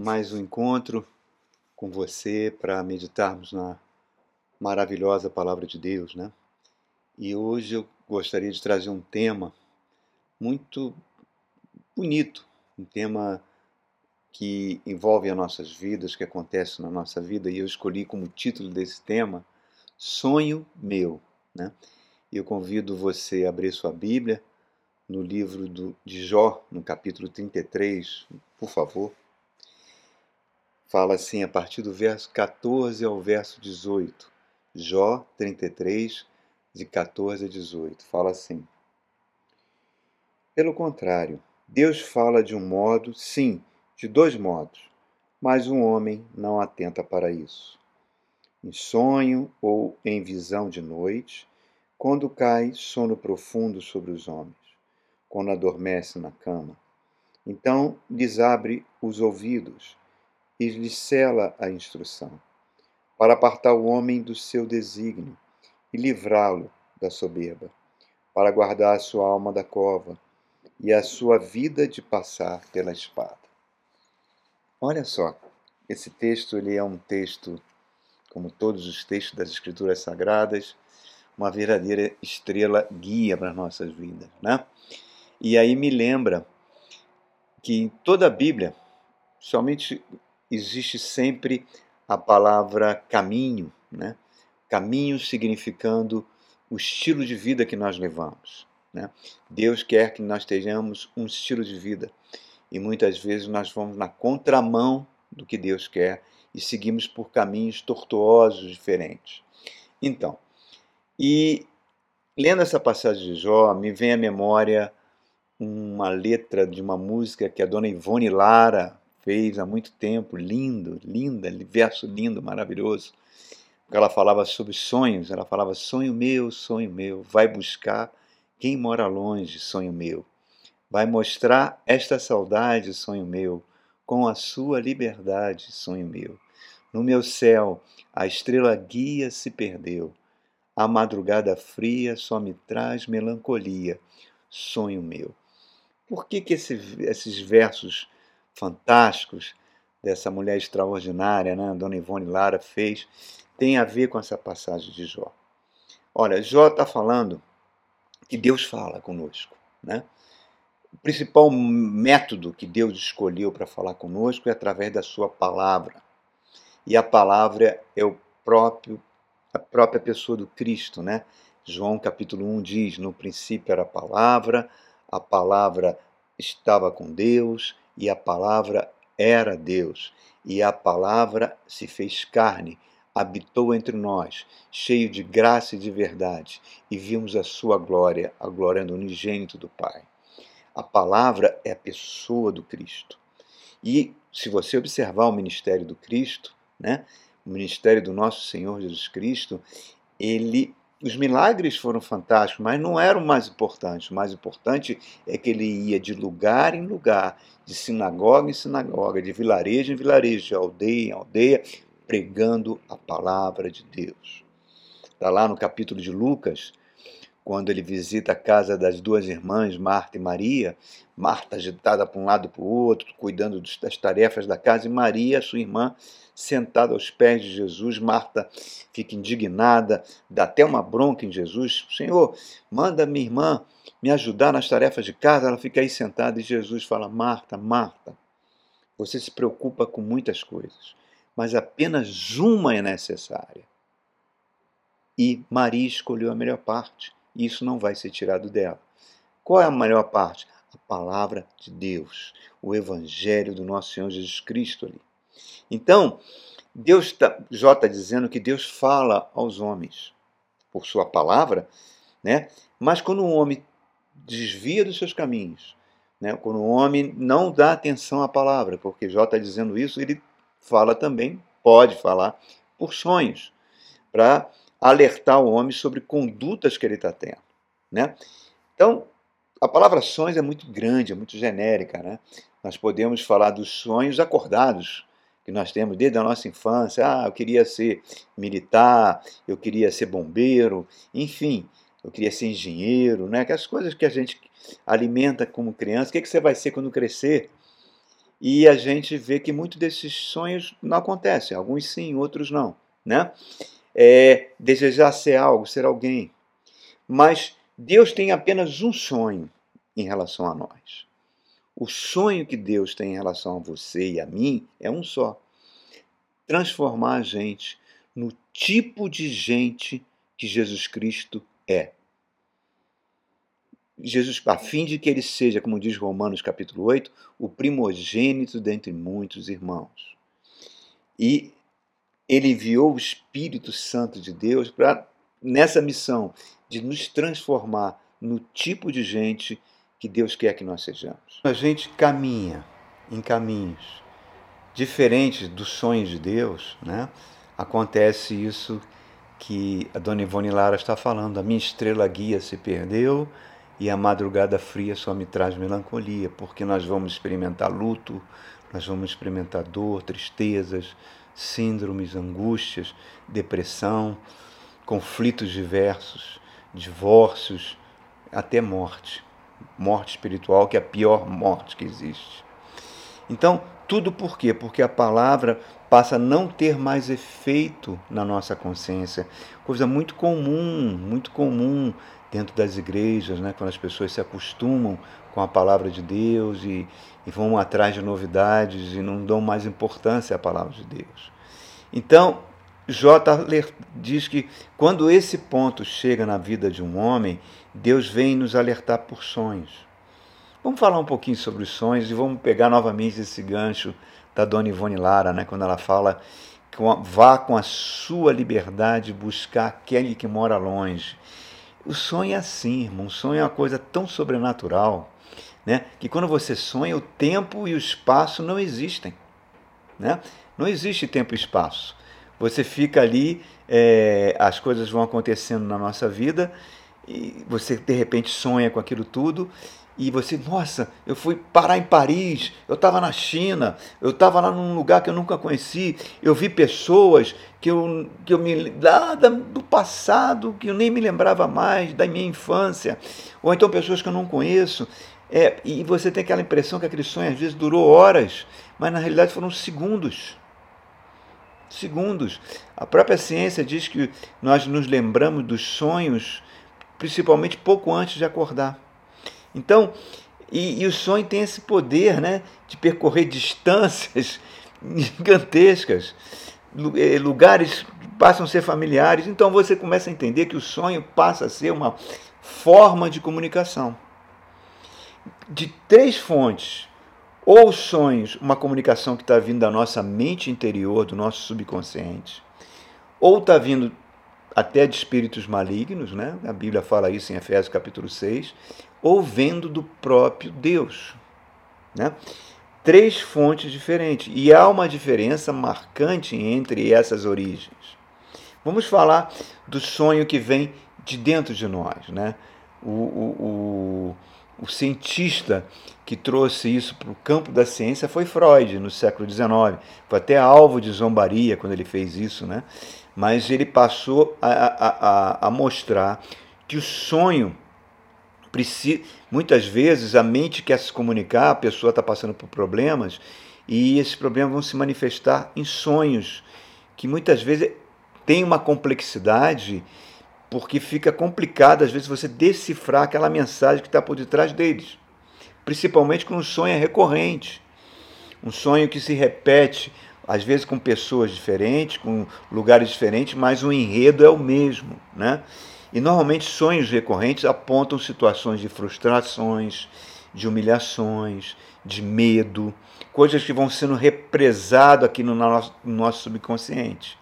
mais um encontro com você para meditarmos na maravilhosa palavra de Deus, né? E hoje eu gostaria de trazer um tema muito bonito, um tema que envolve as nossas vidas, que acontece na nossa vida, e eu escolhi como título desse tema Sonho Meu, né? Eu convido você a abrir sua Bíblia no livro do, de Jó, no capítulo 33, por favor. Fala assim a partir do verso 14 ao verso 18. Jó 33, de 14 a 18. Fala assim: Pelo contrário, Deus fala de um modo, sim, de dois modos, mas um homem não atenta para isso. Em sonho ou em visão de noite, quando cai sono profundo sobre os homens quando adormece na cama. Então lhes abre os ouvidos e lhes cela a instrução, para apartar o homem do seu desígnio e livrá-lo da soberba, para guardar a sua alma da cova e a sua vida de passar pela espada. Olha só, esse texto ele é um texto, como todos os textos das Escrituras Sagradas, uma verdadeira estrela guia para as nossas vidas, né? E aí me lembra que em toda a Bíblia, somente existe sempre a palavra caminho, né? Caminho significando o estilo de vida que nós levamos. Né? Deus quer que nós tenhamos um estilo de vida e muitas vezes nós vamos na contramão do que Deus quer e seguimos por caminhos tortuosos diferentes. Então, e lendo essa passagem de Jó, me vem à memória uma letra de uma música que a dona Ivone Lara fez há muito tempo, lindo, linda, verso lindo, maravilhoso. Ela falava sobre sonhos, ela falava sonho meu, sonho meu, vai buscar quem mora longe, sonho meu. Vai mostrar esta saudade, sonho meu, com a sua liberdade, sonho meu. No meu céu, a estrela guia se perdeu. A madrugada fria só me traz melancolia, sonho meu. Por que, que esse, esses versos fantásticos dessa mulher extraordinária, né, Dona Ivone Lara, fez, tem a ver com essa passagem de Jó? Olha, Jó está falando que Deus fala conosco. Né? O principal método que Deus escolheu para falar conosco é através da sua palavra. E a palavra é o próprio a própria pessoa do Cristo, né? João capítulo 1 diz: "No princípio era a palavra, a palavra estava com Deus e a palavra era Deus. E a palavra se fez carne, habitou entre nós, cheio de graça e de verdade, e vimos a sua glória, a glória do unigênito do Pai. A palavra é a pessoa do Cristo. E se você observar o ministério do Cristo, né, o ministério do nosso Senhor Jesus Cristo, ele os milagres foram fantásticos, mas não eram o mais importante. O mais importante é que ele ia de lugar em lugar, de sinagoga em sinagoga, de vilarejo em vilarejo, de aldeia em aldeia, pregando a palavra de Deus. Está lá no capítulo de Lucas, quando ele visita a casa das duas irmãs, Marta e Maria, Marta agitada para um lado e para o outro, cuidando das tarefas da casa, e Maria, sua irmã, sentada aos pés de Jesus. Marta fica indignada, dá até uma bronca em Jesus: Senhor, manda minha irmã me ajudar nas tarefas de casa. Ela fica aí sentada e Jesus fala: Marta, Marta, você se preocupa com muitas coisas, mas apenas uma é necessária. E Maria escolheu a melhor parte isso não vai ser tirado dela. Qual é a melhor parte? A palavra de Deus, o evangelho do nosso Senhor Jesus Cristo ali. Então, Deus tá, Jó está dizendo que Deus fala aos homens por sua palavra, né? mas quando o homem desvia dos seus caminhos, né? quando o homem não dá atenção à palavra, porque Jó está dizendo isso, ele fala também, pode falar, por sonhos, para alertar o homem sobre condutas que ele está tendo. Né? Então, a palavra sonhos é muito grande, é muito genérica. Né? Nós podemos falar dos sonhos acordados que nós temos desde a nossa infância. Ah, eu queria ser militar, eu queria ser bombeiro, enfim, eu queria ser engenheiro, né? aquelas coisas que a gente alimenta como criança. O que, é que você vai ser quando crescer? e a gente vê que muitos desses sonhos não acontecem, alguns sim, outros não, né? É, desejar ser algo, ser alguém. Mas Deus tem apenas um sonho em relação a nós. O sonho que Deus tem em relação a você e a mim é um só: transformar a gente no tipo de gente que Jesus Cristo é. Jesus, a fim de que ele seja, como diz Romanos capítulo 8, o primogênito dentre muitos irmãos. E ele enviou o Espírito Santo de Deus para nessa missão de nos transformar no tipo de gente que Deus quer que nós sejamos. A gente caminha em caminhos diferentes dos sonhos de Deus, né? Acontece isso que a dona Ivone Lara está falando. A minha estrela guia se perdeu, e a madrugada fria só me traz melancolia, porque nós vamos experimentar luto, nós vamos experimentar dor, tristezas, síndromes, angústias, depressão, conflitos diversos, divórcios, até morte. Morte espiritual, que é a pior morte que existe. Então, tudo por quê? Porque a palavra passa a não ter mais efeito na nossa consciência. Coisa muito comum, muito comum dentro das igrejas, né, quando as pessoas se acostumam com a palavra de Deus e, e vão atrás de novidades e não dão mais importância à palavra de Deus. Então, J diz que quando esse ponto chega na vida de um homem, Deus vem nos alertar por sonhos. Vamos falar um pouquinho sobre os sonhos e vamos pegar novamente esse gancho da Dona Ivone Lara, né, quando ela fala que vá com a sua liberdade buscar aquele que mora longe. O sonho é assim, irmão. O sonho é uma coisa tão sobrenatural, né? Que quando você sonha, o tempo e o espaço não existem, né? Não existe tempo e espaço. Você fica ali, é, as coisas vão acontecendo na nossa vida e você de repente sonha com aquilo tudo e você, nossa, eu fui parar em Paris, eu estava na China, eu estava lá num lugar que eu nunca conheci, eu vi pessoas que eu, que eu me lá do passado, que eu nem me lembrava mais, da minha infância, ou então pessoas que eu não conheço. É, e você tem aquela impressão que aquele sonho às vezes durou horas, mas na realidade foram segundos. Segundos. A própria ciência diz que nós nos lembramos dos sonhos principalmente pouco antes de acordar. Então, e, e o sonho tem esse poder né, de percorrer distâncias gigantescas, eh, lugares passam a ser familiares. Então você começa a entender que o sonho passa a ser uma forma de comunicação. De três fontes, ou sonhos, uma comunicação que está vindo da nossa mente interior, do nosso subconsciente, ou está vindo até de espíritos malignos, né? a Bíblia fala isso em Efésios capítulo 6, ou vendo do próprio Deus. Né? Três fontes diferentes. E há uma diferença marcante entre essas origens. Vamos falar do sonho que vem de dentro de nós. Né? O, o, o, o cientista que trouxe isso para o campo da ciência foi Freud, no século XIX. Foi até alvo de zombaria quando ele fez isso. Né? Mas ele passou a, a, a, a mostrar que o sonho muitas vezes a mente quer se comunicar, a pessoa está passando por problemas e esses problemas vão se manifestar em sonhos, que muitas vezes tem uma complexidade, porque fica complicado às vezes você decifrar aquela mensagem que está por detrás deles, principalmente quando um sonho é recorrente, um sonho que se repete, às vezes com pessoas diferentes, com lugares diferentes, mas o enredo é o mesmo, né? E normalmente sonhos recorrentes apontam situações de frustrações, de humilhações, de medo, coisas que vão sendo represadas aqui no nosso, no nosso subconsciente.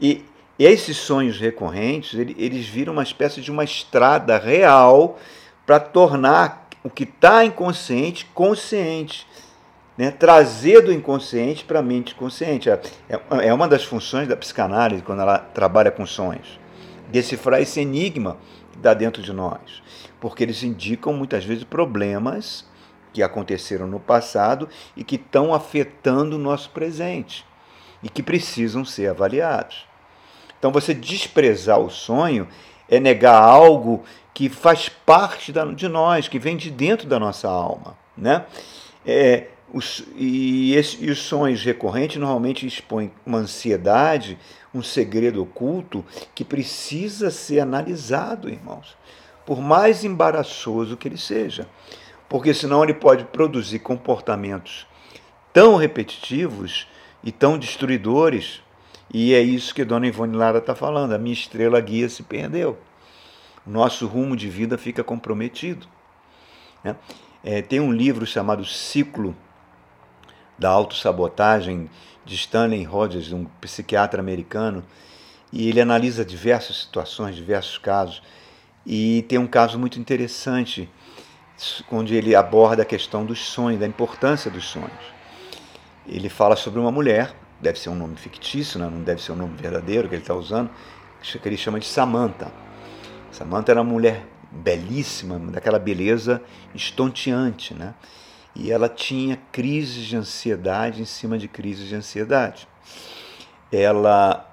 E, e esses sonhos recorrentes, eles viram uma espécie de uma estrada real para tornar o que está inconsciente consciente. Né? Trazer do inconsciente para a mente consciente. É, é uma das funções da psicanálise quando ela trabalha com sonhos decifrar esse enigma que está dentro de nós, porque eles indicam muitas vezes problemas que aconteceram no passado e que estão afetando o nosso presente e que precisam ser avaliados. Então, você desprezar o sonho é negar algo que faz parte de nós, que vem de dentro da nossa alma. Né? É, Os, e, esse, e os sonhos recorrentes normalmente expõem uma ansiedade, um segredo oculto que precisa ser analisado, irmãos, por mais embaraçoso que ele seja, porque senão ele pode produzir comportamentos tão repetitivos e tão destruidores, e é isso que Dona Ivone Lara está falando, a minha estrela guia se perdeu, o nosso rumo de vida fica comprometido. Né? É, tem um livro chamado Ciclo da autossabotagem de Stanley Rogers, um psiquiatra americano, e ele analisa diversas situações, diversos casos, e tem um caso muito interessante onde ele aborda a questão dos sonhos, da importância dos sonhos. Ele fala sobre uma mulher, deve ser um nome fictício, né? não deve ser um nome verdadeiro que ele está usando, que ele chama de Samantha. Samantha era uma mulher belíssima, daquela beleza estonteante, né? E ela tinha crises de ansiedade em cima de crises de ansiedade. Ela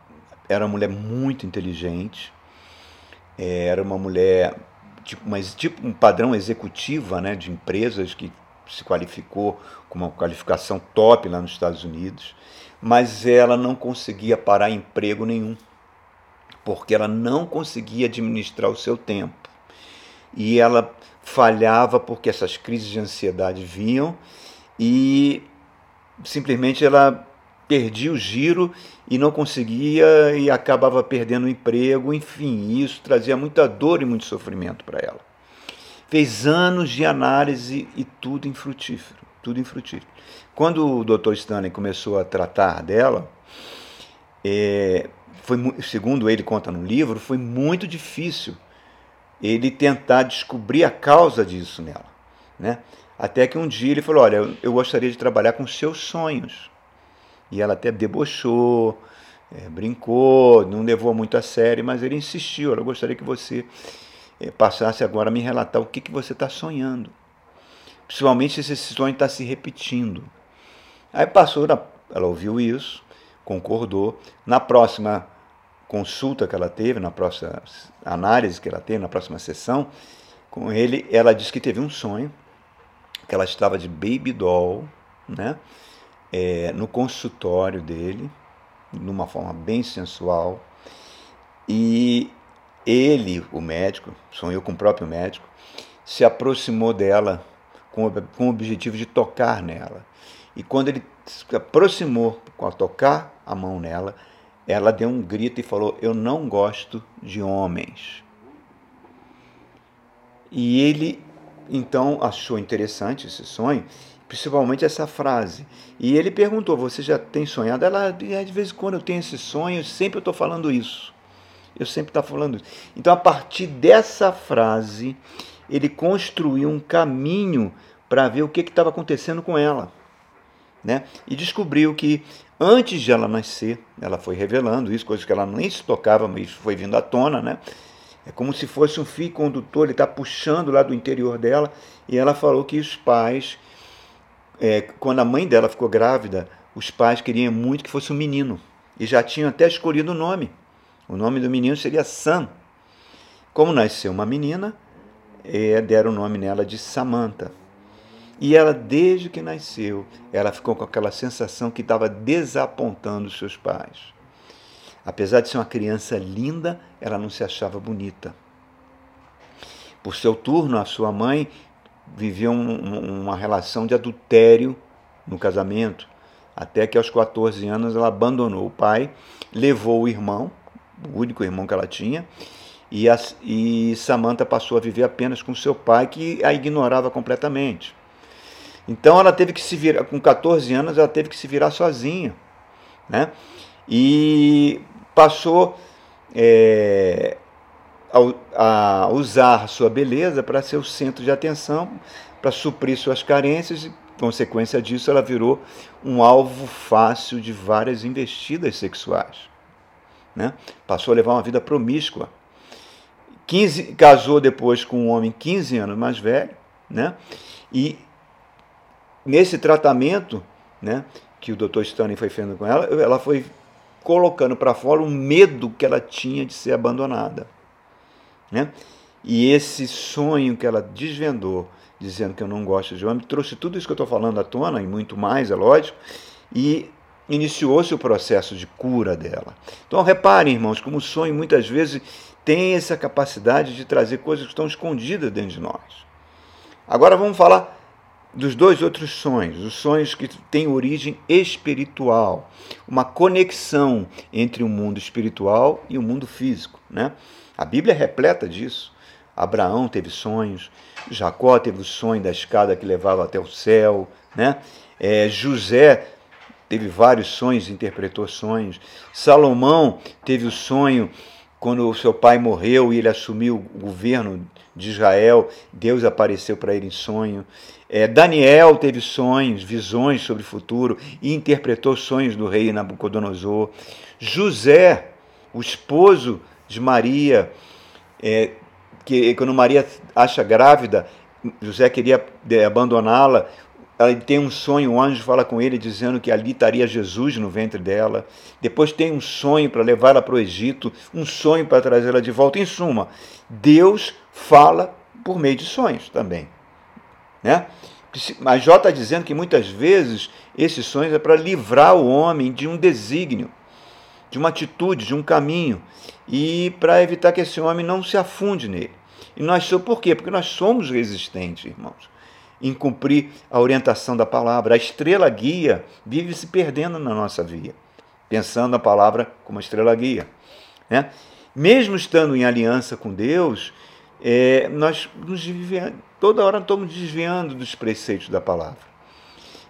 era uma mulher muito inteligente, é, era uma mulher, tipo, mas tipo um padrão executiva né, de empresas que se qualificou com uma qualificação top lá nos Estados Unidos, mas ela não conseguia parar emprego nenhum, porque ela não conseguia administrar o seu tempo. E ela falhava porque essas crises de ansiedade vinham e simplesmente ela perdia o giro e não conseguia e acabava perdendo o emprego, enfim, isso trazia muita dor e muito sofrimento para ela. Fez anos de análise e tudo infrutífero, tudo infrutífero. Quando o Dr. Stanley começou a tratar dela, é, foi, segundo ele conta no livro, foi muito difícil ele tentar descobrir a causa disso nela. Né? Até que um dia ele falou: Olha, eu gostaria de trabalhar com seus sonhos. E ela até debochou, é, brincou, não levou muito a sério, mas ele insistiu: Eu gostaria que você é, passasse agora a me relatar o que, que você está sonhando. Principalmente se esse sonho está se repetindo. Aí passou, ela ouviu isso, concordou. Na próxima consulta que ela teve, na próxima análise que ela teve, na próxima sessão com ele, ela disse que teve um sonho, que ela estava de baby doll, né, é, no consultório dele, numa forma bem sensual, e ele, o médico, sonhou com o próprio médico, se aproximou dela com, com o objetivo de tocar nela. E quando ele se aproximou com a tocar a mão nela, ela deu um grito e falou: Eu não gosto de homens. E ele então achou interessante esse sonho, principalmente essa frase. E ele perguntou: Você já tem sonhado? Ela, de vez em quando eu tenho esse sonho, sempre eu estou falando isso. Eu sempre estou falando isso. Então, a partir dessa frase, ele construiu um caminho para ver o que estava acontecendo com ela. Né? E descobriu que Antes de ela nascer, ela foi revelando isso, coisas que ela nem se tocava, mas foi vindo à tona, né? É como se fosse um fio condutor, ele está puxando lá do interior dela, e ela falou que os pais, é, quando a mãe dela ficou grávida, os pais queriam muito que fosse um menino, e já tinham até escolhido o nome. O nome do menino seria Sam. Como nasceu uma menina, é, deram o nome nela de Samantha. E ela, desde que nasceu, ela ficou com aquela sensação que estava desapontando os seus pais. Apesar de ser uma criança linda, ela não se achava bonita. Por seu turno, a sua mãe vivia um, uma relação de adultério no casamento, até que aos 14 anos ela abandonou o pai, levou o irmão, o único irmão que ela tinha, e, a, e Samantha passou a viver apenas com seu pai, que a ignorava completamente. Então ela teve que se virar, com 14 anos, ela teve que se virar sozinha. Né? E passou é, a, a usar sua beleza para ser o centro de atenção, para suprir suas carências, e, consequência disso, ela virou um alvo fácil de várias investidas sexuais. Né? Passou a levar uma vida promíscua. 15, casou depois com um homem 15 anos mais velho, né? e nesse tratamento, né, que o Dr. Stanley foi fazendo com ela, ela foi colocando para fora o medo que ela tinha de ser abandonada, né? E esse sonho que ela desvendou, dizendo que eu não gosto de homem, trouxe tudo isso que eu estou falando à tona, e muito mais, é lógico, e iniciou-se o processo de cura dela. Então reparem, irmãos, como o sonho muitas vezes tem essa capacidade de trazer coisas que estão escondidas dentro de nós. Agora vamos falar dos dois outros sonhos, os sonhos que têm origem espiritual, uma conexão entre o mundo espiritual e o mundo físico. Né? A Bíblia é repleta disso. Abraão teve sonhos, Jacó teve o sonho da escada que levava até o céu, né? É, José teve vários sonhos, interpretou sonhos. Salomão teve o sonho quando o seu pai morreu e ele assumiu o governo de Israel, Deus apareceu para ele em sonho. É, Daniel teve sonhos, visões sobre o futuro e interpretou sonhos do rei Nabucodonosor. José, o esposo de Maria, é, que quando Maria acha grávida, José queria é, abandoná-la, ela tem um sonho, o anjo fala com ele dizendo que ali estaria Jesus no ventre dela. Depois tem um sonho para levá-la para o Egito, um sonho para trazê-la de volta. Em suma, Deus fala por meio de sonhos também. Né? Mas Jó está dizendo que muitas vezes esses sonhos é para livrar o homem de um desígnio, de uma atitude, de um caminho, e para evitar que esse homem não se afunde nele. E nós por quê? Porque nós somos resistentes, irmãos em cumprir a orientação da palavra. A estrela guia vive se perdendo na nossa via, pensando na palavra como estrela guia. Né? Mesmo estando em aliança com Deus, é, nós nos toda hora estamos desviando dos preceitos da palavra.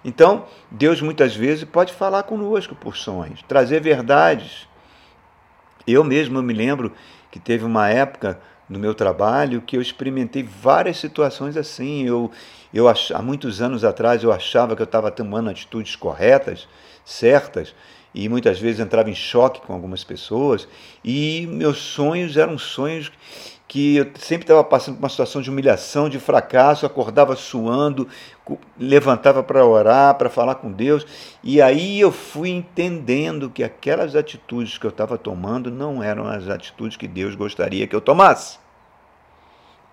Então, Deus muitas vezes pode falar conosco por sonhos, trazer verdades. Eu mesmo me lembro que teve uma época no meu trabalho que eu experimentei várias situações assim. Eu, eu ach, há muitos anos atrás eu achava que eu estava tomando atitudes corretas, certas, e muitas vezes entrava em choque com algumas pessoas. E meus sonhos eram sonhos que eu sempre estava passando por uma situação de humilhação, de fracasso, acordava suando, levantava para orar, para falar com Deus, e aí eu fui entendendo que aquelas atitudes que eu estava tomando não eram as atitudes que Deus gostaria que eu tomasse.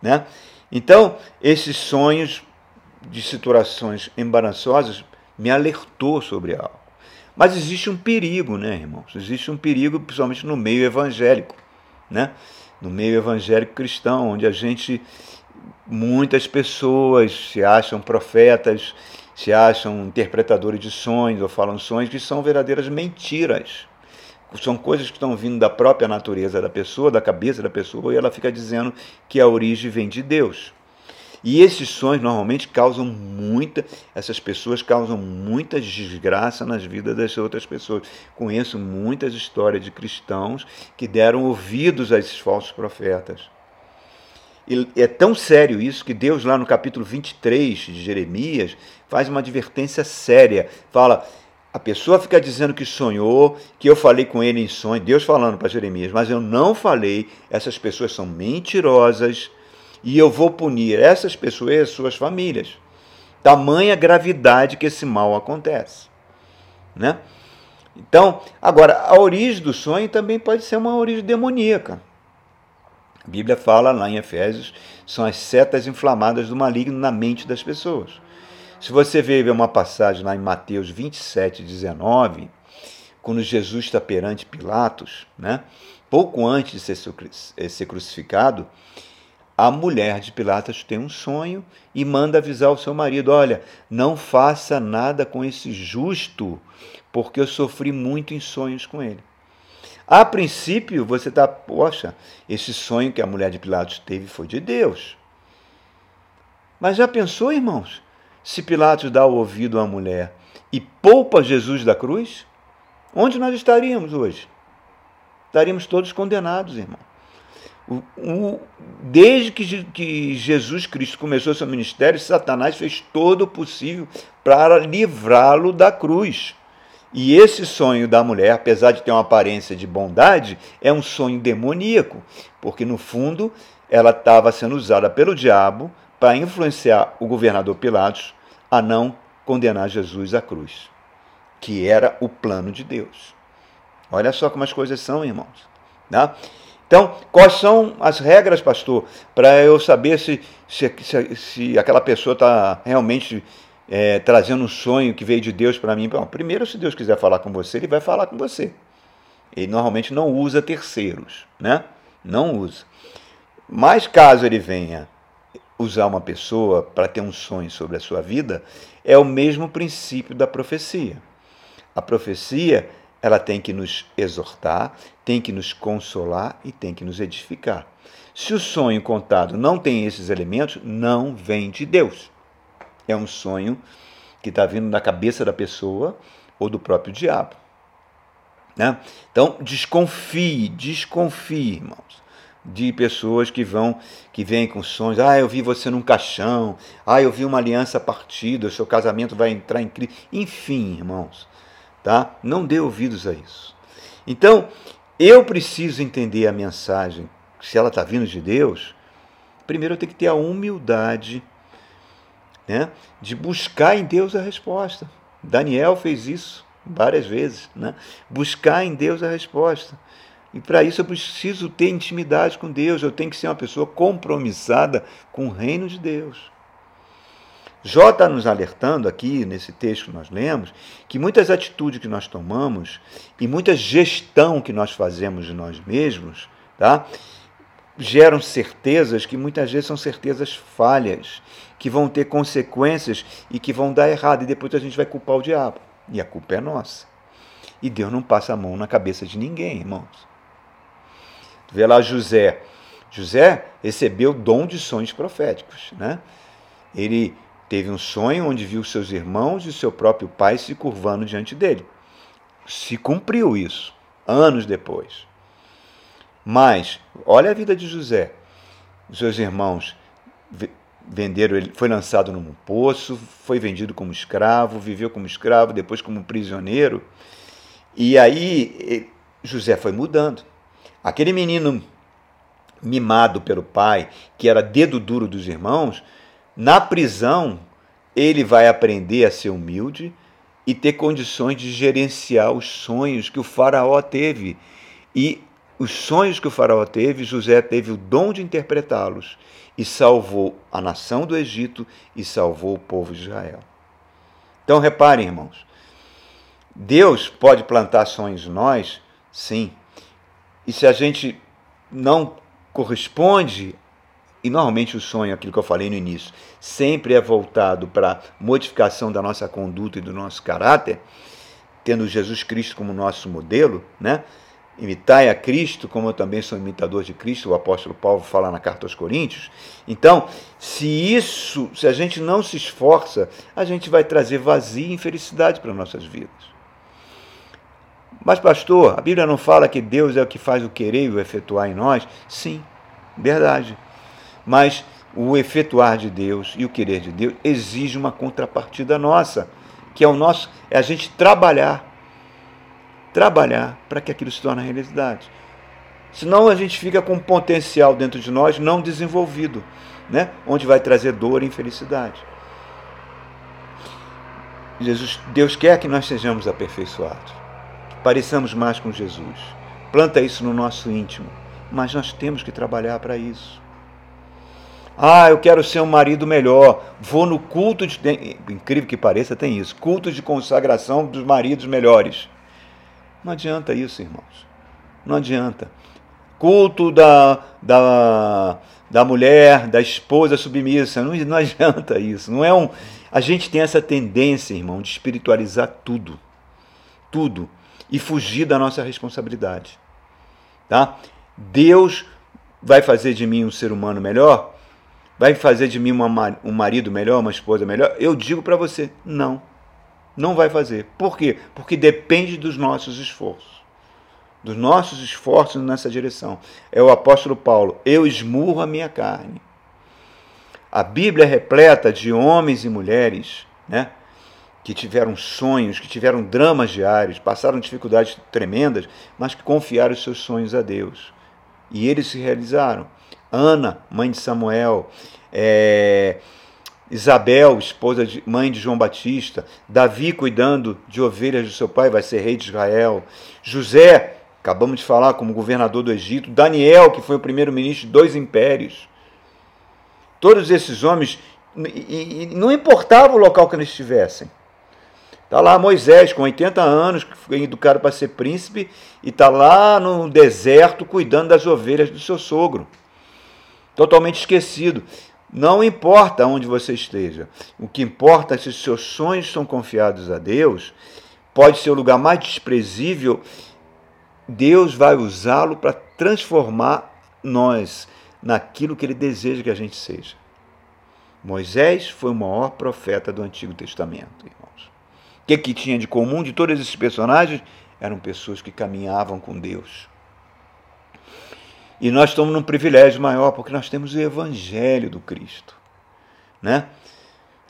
Né? Então, esses sonhos de situações embaraçosas me alertou sobre algo. Mas existe um perigo, né, irmãos? Existe um perigo, principalmente no meio evangélico, né? no meio evangélico cristão, onde a gente, muitas pessoas se acham profetas, se acham interpretadores de sonhos ou falam sonhos que são verdadeiras mentiras. São coisas que estão vindo da própria natureza da pessoa, da cabeça da pessoa, e ela fica dizendo que a origem vem de Deus. E esses sonhos normalmente causam muita, essas pessoas causam muita desgraça nas vidas das outras pessoas. Conheço muitas histórias de cristãos que deram ouvidos a esses falsos profetas. E é tão sério isso que Deus, lá no capítulo 23 de Jeremias, faz uma advertência séria. Fala, a pessoa fica dizendo que sonhou, que eu falei com ele em sonho, Deus falando para Jeremias, mas eu não falei, essas pessoas são mentirosas e eu vou punir essas pessoas e as suas famílias. Tamanha gravidade que esse mal acontece. Né? Então, agora, a origem do sonho também pode ser uma origem demoníaca. A Bíblia fala lá em Efésios, são as setas inflamadas do maligno na mente das pessoas. Se você ver uma passagem lá em Mateus 27, 19, quando Jesus está perante Pilatos, né, pouco antes de ser crucificado, a mulher de Pilatos tem um sonho e manda avisar o seu marido: Olha, não faça nada com esse justo, porque eu sofri muito em sonhos com ele. A princípio, você está, poxa, esse sonho que a mulher de Pilatos teve foi de Deus. Mas já pensou, irmãos, se Pilatos dá o ouvido à mulher e poupa Jesus da cruz? Onde nós estaríamos hoje? Estaríamos todos condenados, irmão. O, o, desde que, que Jesus Cristo começou seu ministério, Satanás fez todo o possível para livrá-lo da cruz. E esse sonho da mulher, apesar de ter uma aparência de bondade, é um sonho demoníaco, porque no fundo ela estava sendo usada pelo diabo para influenciar o governador Pilatos a não condenar Jesus à cruz, que era o plano de Deus. Olha só como as coisas são, irmãos. Tá? Então, quais são as regras, pastor, para eu saber se, se, se, se aquela pessoa está realmente é, trazendo um sonho que veio de Deus para mim? Bom, primeiro, se Deus quiser falar com você, ele vai falar com você. Ele normalmente não usa terceiros, né? Não usa. Mas caso ele venha usar uma pessoa para ter um sonho sobre a sua vida, é o mesmo princípio da profecia. A profecia, ela tem que nos exortar, tem que nos consolar e tem que nos edificar. Se o sonho contado não tem esses elementos, não vem de Deus. É um sonho que está vindo da cabeça da pessoa ou do próprio diabo. Né? Então, desconfie, desconfie, irmãos de pessoas que vão, que vêm com sonhos. Ah, eu vi você num caixão. Ah, eu vi uma aliança partida. O seu casamento vai entrar em crise. Enfim, irmãos, tá? Não dê ouvidos a isso. Então, eu preciso entender a mensagem. Se ela está vindo de Deus, primeiro eu tenho que ter a humildade, né, de buscar em Deus a resposta. Daniel fez isso várias vezes, né? Buscar em Deus a resposta. E para isso eu preciso ter intimidade com Deus, eu tenho que ser uma pessoa compromissada com o reino de Deus. Jó está nos alertando aqui, nesse texto que nós lemos, que muitas atitudes que nós tomamos e muita gestão que nós fazemos de nós mesmos, tá? geram certezas que muitas vezes são certezas falhas, que vão ter consequências e que vão dar errado, e depois a gente vai culpar o diabo. E a culpa é nossa. E Deus não passa a mão na cabeça de ninguém, irmãos. Vê lá José. José recebeu dom de sonhos proféticos. Né? Ele teve um sonho onde viu seus irmãos e seu próprio pai se curvando diante dele. Se cumpriu isso, anos depois. Mas, olha a vida de José. Os seus irmãos venderam ele, foi lançado num poço, foi vendido como escravo, viveu como escravo, depois como prisioneiro. E aí José foi mudando. Aquele menino mimado pelo pai, que era dedo duro dos irmãos, na prisão ele vai aprender a ser humilde e ter condições de gerenciar os sonhos que o faraó teve. E os sonhos que o faraó teve, José teve o dom de interpretá-los e salvou a nação do Egito e salvou o povo de Israel. Então reparem, irmãos, Deus pode plantar sonhos em nós, sim, e se a gente não corresponde, e normalmente o sonho, aquilo que eu falei no início, sempre é voltado para modificação da nossa conduta e do nosso caráter, tendo Jesus Cristo como nosso modelo, né? Imitai a Cristo, como eu também sou imitador de Cristo, o apóstolo Paulo fala na carta aos Coríntios. Então, se isso, se a gente não se esforça, a gente vai trazer vazio e infelicidade para nossas vidas. Mas, pastor, a Bíblia não fala que Deus é o que faz o querer e o efetuar em nós? Sim, verdade. Mas o efetuar de Deus e o querer de Deus exige uma contrapartida nossa, que é o nosso, é a gente trabalhar, trabalhar para que aquilo se torne realidade. Senão a gente fica com um potencial dentro de nós não desenvolvido, né? onde vai trazer dor e infelicidade. Jesus, Deus quer que nós sejamos aperfeiçoados pareçamos mais com Jesus. Planta isso no nosso íntimo, mas nós temos que trabalhar para isso. Ah, eu quero ser um marido melhor. Vou no culto de. Incrível que pareça, tem isso. Culto de consagração dos maridos melhores. Não adianta isso, irmãos. Não adianta. Culto da, da, da mulher, da esposa submissa. Não, não adianta isso. Não é um. A gente tem essa tendência, irmão, de espiritualizar tudo. Tudo e fugir da nossa responsabilidade. Tá? Deus vai fazer de mim um ser humano melhor? Vai fazer de mim uma, um marido melhor, uma esposa melhor? Eu digo para você, não. Não vai fazer. Por quê? Porque depende dos nossos esforços. Dos nossos esforços nessa direção. É o apóstolo Paulo. Eu esmurro a minha carne. A Bíblia é repleta de homens e mulheres, né? que tiveram sonhos, que tiveram dramas diários, passaram dificuldades tremendas, mas que confiaram seus sonhos a Deus. E eles se realizaram. Ana, mãe de Samuel, é, Isabel, esposa de, mãe de João Batista, Davi cuidando de ovelhas do seu pai, vai ser rei de Israel, José Acabamos de falar como governador do Egito, Daniel, que foi o primeiro-ministro de dois impérios. Todos esses homens, e, e não importava o local que eles estivessem. Está lá Moisés, com 80 anos, que foi educado para ser príncipe, e está lá no deserto cuidando das ovelhas do seu sogro. Totalmente esquecido. Não importa onde você esteja, o que importa é se seus sonhos são confiados a Deus, pode ser o lugar mais desprezível, Deus vai usá-lo para transformar nós naquilo que Ele deseja que a gente seja. Moisés foi o maior profeta do Antigo Testamento, irmãos. O que, que tinha de comum de todos esses personagens? Eram pessoas que caminhavam com Deus e nós estamos num privilégio maior, porque nós temos o Evangelho do Cristo. Né?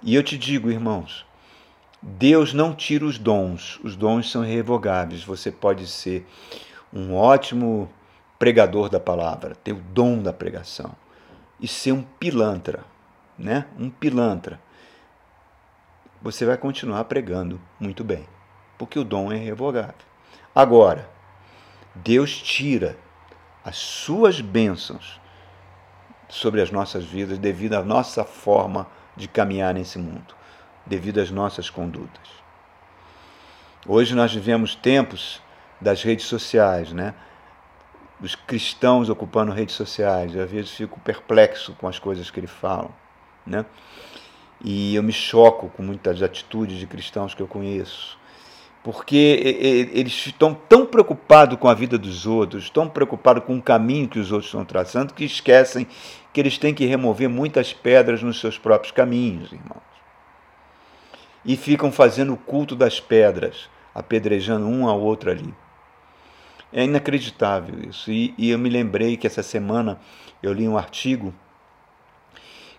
E eu te digo, irmãos, Deus não tira os dons, os dons são irrevogáveis. Você pode ser um ótimo pregador da palavra, ter o dom da pregação e ser um pilantra, né? Um pilantra. Você vai continuar pregando muito bem, porque o dom é irrevogável. Agora, Deus tira as suas bênçãos sobre as nossas vidas devido à nossa forma de caminhar nesse mundo, devido às nossas condutas. Hoje nós vivemos tempos das redes sociais, né? Os cristãos ocupando redes sociais. Eu, às vezes fico perplexo com as coisas que eles falam, né? E eu me choco com muitas atitudes de cristãos que eu conheço porque eles estão tão preocupados com a vida dos outros, tão preocupados com o caminho que os outros estão traçando, que esquecem que eles têm que remover muitas pedras nos seus próprios caminhos, irmãos. E ficam fazendo o culto das pedras, apedrejando um ao outro ali. É inacreditável isso. E, e eu me lembrei que essa semana eu li um artigo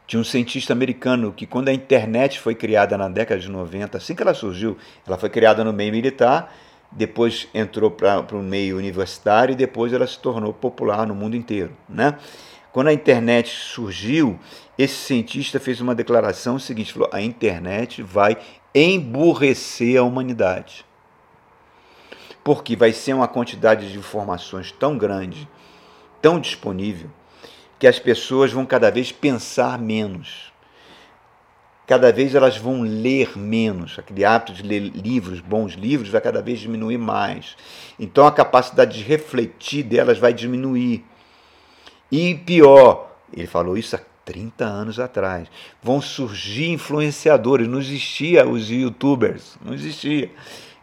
de um cientista americano que, quando a internet foi criada na década de 90, assim que ela surgiu, ela foi criada no meio militar, depois entrou para o meio universitário e depois ela se tornou popular no mundo inteiro. Né? Quando a internet surgiu, esse cientista fez uma declaração seguinte: falou, a internet vai emburrecer a humanidade. Porque vai ser uma quantidade de informações tão grande, tão disponível, que as pessoas vão cada vez pensar menos. Cada vez elas vão ler menos. Aquele hábito de ler livros, bons livros, vai cada vez diminuir mais. Então a capacidade de refletir delas vai diminuir. E pior, ele falou isso há 30 anos atrás. Vão surgir influenciadores. Não existia os youtubers, não existia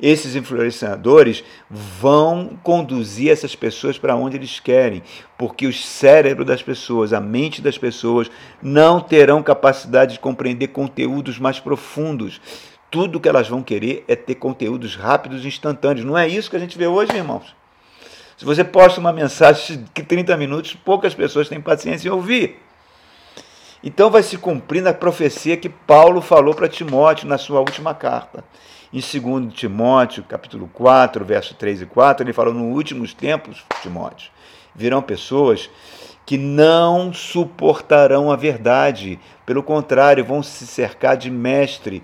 esses influenciadores vão conduzir essas pessoas para onde eles querem, porque o cérebro das pessoas, a mente das pessoas não terão capacidade de compreender conteúdos mais profundos. Tudo que elas vão querer é ter conteúdos rápidos e instantâneos. Não é isso que a gente vê hoje, irmãos. Se você posta uma mensagem de 30 minutos, poucas pessoas têm paciência em ouvir. Então vai se cumprindo a profecia que Paulo falou para Timóteo na sua última carta. Em 2 Timóteo, capítulo 4, verso 3 e 4, ele fala: "Nos últimos tempos, Timóteo, virão pessoas que não suportarão a verdade, pelo contrário, vão se cercar de mestres,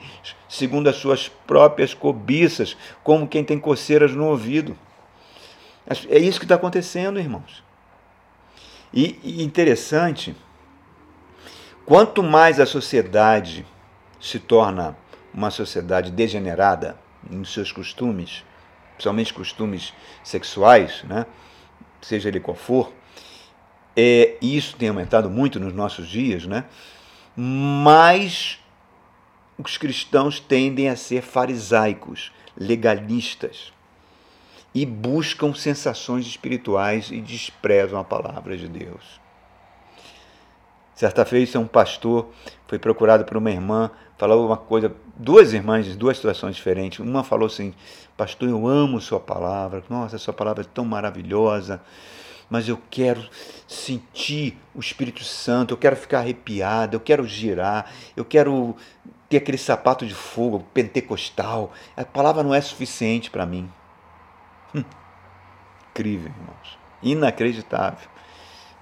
segundo as suas próprias cobiças, como quem tem coceiras no ouvido." É isso que está acontecendo, irmãos. E, e interessante, quanto mais a sociedade se torna uma sociedade degenerada em seus costumes, principalmente costumes sexuais, né? seja ele qual for, é, isso tem aumentado muito nos nossos dias, né? mas os cristãos tendem a ser farisaicos, legalistas, e buscam sensações espirituais e desprezam a palavra de Deus. Certa vez, um pastor foi procurado por uma irmã falou uma coisa, duas irmãs de duas situações diferentes. Uma falou assim: Pastor, eu amo Sua palavra, nossa, Sua palavra é tão maravilhosa, mas eu quero sentir o Espírito Santo, eu quero ficar arrepiada, eu quero girar, eu quero ter aquele sapato de fogo pentecostal. A palavra não é suficiente para mim. Hum. Incrível, irmãos. Inacreditável.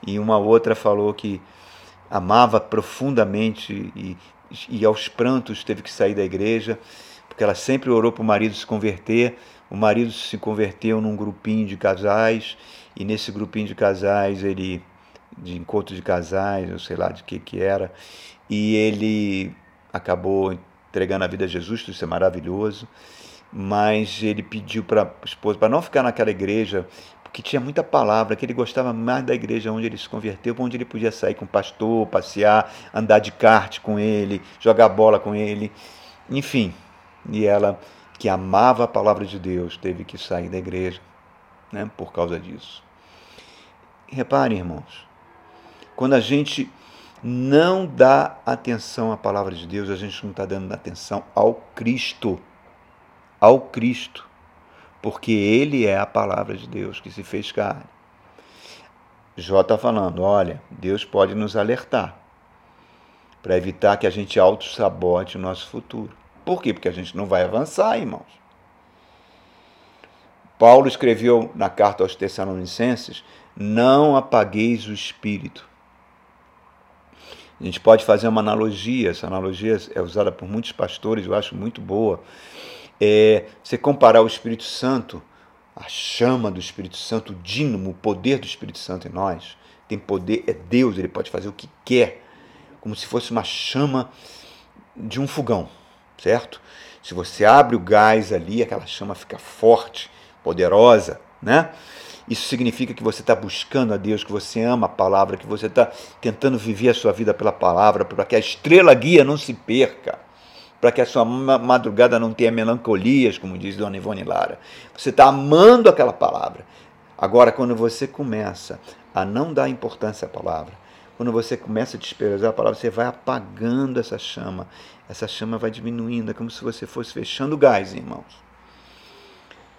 E uma outra falou que amava profundamente e e aos prantos teve que sair da igreja, porque ela sempre orou para o marido se converter. o marido se converteu num grupinho de casais e nesse grupinho de casais ele de encontro de casais, eu sei lá de que que era, e ele acabou entregando a vida a Jesus, isso é maravilhoso, mas ele pediu para a esposa para não ficar naquela igreja que tinha muita palavra, que ele gostava mais da igreja onde ele se converteu, onde ele podia sair com o pastor, passear, andar de kart com ele, jogar bola com ele, enfim. E ela, que amava a palavra de Deus, teve que sair da igreja né, por causa disso. Reparem, irmãos, quando a gente não dá atenção à palavra de Deus, a gente não está dando atenção ao Cristo. Ao Cristo porque ele é a palavra de Deus que se fez carne. Jó está falando: olha, Deus pode nos alertar para evitar que a gente auto-sabote o nosso futuro. Por quê? Porque a gente não vai avançar, irmãos. Paulo escreveu na carta aos Tessalonicenses: não apagueis o espírito. A gente pode fazer uma analogia, essa analogia é usada por muitos pastores, eu acho muito boa é, você comparar o Espírito Santo, a chama do Espírito Santo, o dínamo, o poder do Espírito Santo em nós, tem poder, é Deus, ele pode fazer o que quer, como se fosse uma chama de um fogão, certo? Se você abre o gás ali, aquela chama fica forte, poderosa, né? Isso significa que você está buscando a Deus, que você ama a palavra, que você está tentando viver a sua vida pela palavra, para que a estrela guia não se perca para que a sua madrugada não tenha melancolias, como diz Dona Ivone Lara. Você está amando aquela palavra. Agora, quando você começa a não dar importância à palavra, quando você começa a desprezar a palavra, você vai apagando essa chama. Essa chama vai diminuindo, é como se você fosse fechando o gás, irmãos.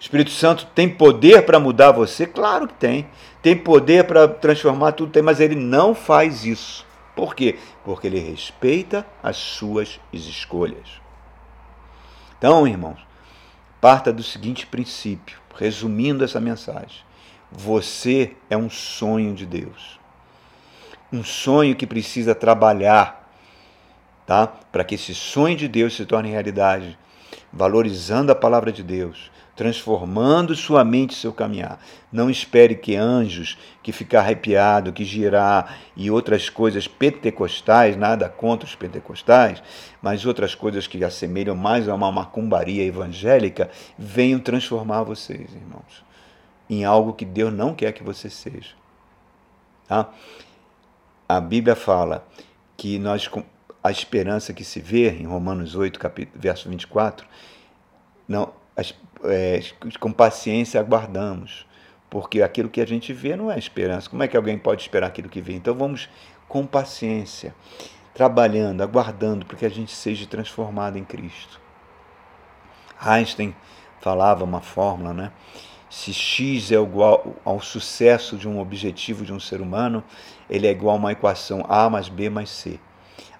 O Espírito Santo tem poder para mudar você? Claro que tem. Tem poder para transformar tudo, tem, mas ele não faz isso. Por quê? Porque ele respeita as suas escolhas. Então, irmãos, parta do seguinte princípio, resumindo essa mensagem: você é um sonho de Deus. Um sonho que precisa trabalhar, tá? Para que esse sonho de Deus se torne realidade, valorizando a palavra de Deus, transformando sua mente e seu caminhar. Não espere que anjos, que ficar arrepiado, que girar e outras coisas pentecostais, nada contra os pentecostais, mas outras coisas que assemelham mais a uma macumbaria evangélica, venham transformar vocês, irmãos, em algo que Deus não quer que você seja. Tá? A Bíblia fala que nós a esperança que se vê em Romanos 8, capítulo, verso 24, não, é, com paciência aguardamos, porque aquilo que a gente vê não é esperança. Como é que alguém pode esperar aquilo que vê? Então vamos com paciência, trabalhando, aguardando para que a gente seja transformado em Cristo. Einstein falava uma fórmula, né? Se X é igual ao sucesso de um objetivo de um ser humano, ele é igual a uma equação A mais B mais C.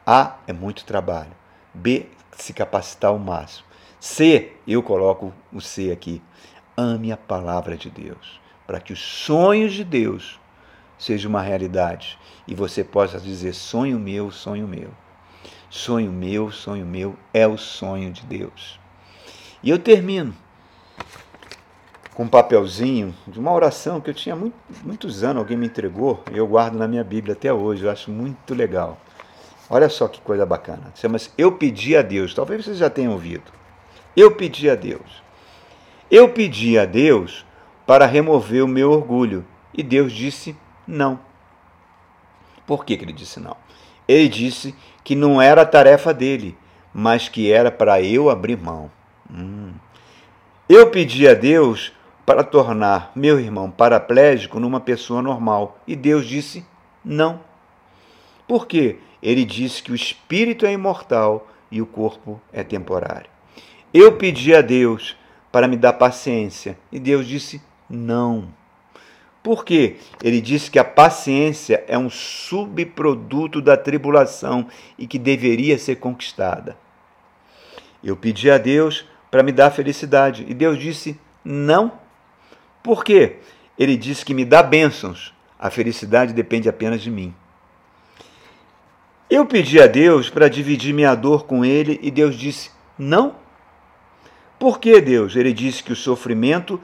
A é muito trabalho, B se capacitar ao máximo. C, eu coloco o C aqui. Ame a palavra de Deus, para que os sonhos de Deus sejam uma realidade e você possa dizer: sonho meu, sonho meu. Sonho meu, sonho meu é o sonho de Deus. E eu termino com um papelzinho de uma oração que eu tinha muito, muitos anos, alguém me entregou, e eu guardo na minha Bíblia até hoje, eu acho muito legal. Olha só que coisa bacana. Chama-se Eu Pedi a Deus. Talvez vocês já tenham ouvido. Eu pedi a Deus. Eu pedi a Deus para remover o meu orgulho. E Deus disse não. Por que, que ele disse não? Ele disse que não era tarefa dele, mas que era para eu abrir mão. Hum. Eu pedi a Deus para tornar meu irmão paraplégico numa pessoa normal. E Deus disse não. Por quê? Ele disse que o espírito é imortal e o corpo é temporário. Eu pedi a Deus para me dar paciência e Deus disse não. Por quê? Ele disse que a paciência é um subproduto da tribulação e que deveria ser conquistada. Eu pedi a Deus para me dar felicidade e Deus disse não. Por quê? Ele disse que me dá bênçãos. A felicidade depende apenas de mim. Eu pedi a Deus para dividir minha dor com Ele e Deus disse não. Por que Deus? Ele disse que o sofrimento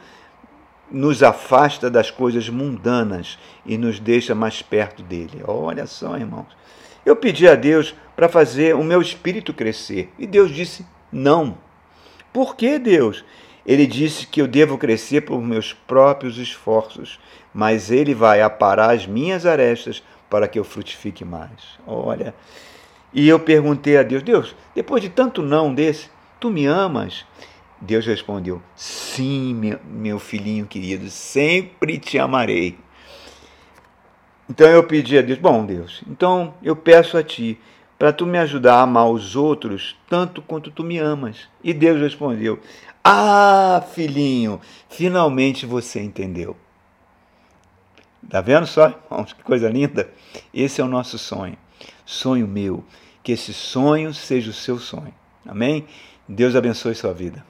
nos afasta das coisas mundanas e nos deixa mais perto dele. Olha só, irmãos. Eu pedi a Deus para fazer o meu espírito crescer e Deus disse não. Por que Deus? Ele disse que eu devo crescer por meus próprios esforços, mas ele vai aparar as minhas arestas para que eu frutifique mais. Olha. E eu perguntei a Deus: Deus, depois de tanto não desse, tu me amas? Deus respondeu: Sim, meu filhinho querido, sempre te amarei. Então eu pedi a Deus: Bom, Deus, então eu peço a ti para tu me ajudar a amar os outros tanto quanto tu me amas. E Deus respondeu: Ah, filhinho, finalmente você entendeu. Tá vendo só, irmãos, que coisa linda? Esse é o nosso sonho. Sonho meu. Que esse sonho seja o seu sonho. Amém? Deus abençoe sua vida.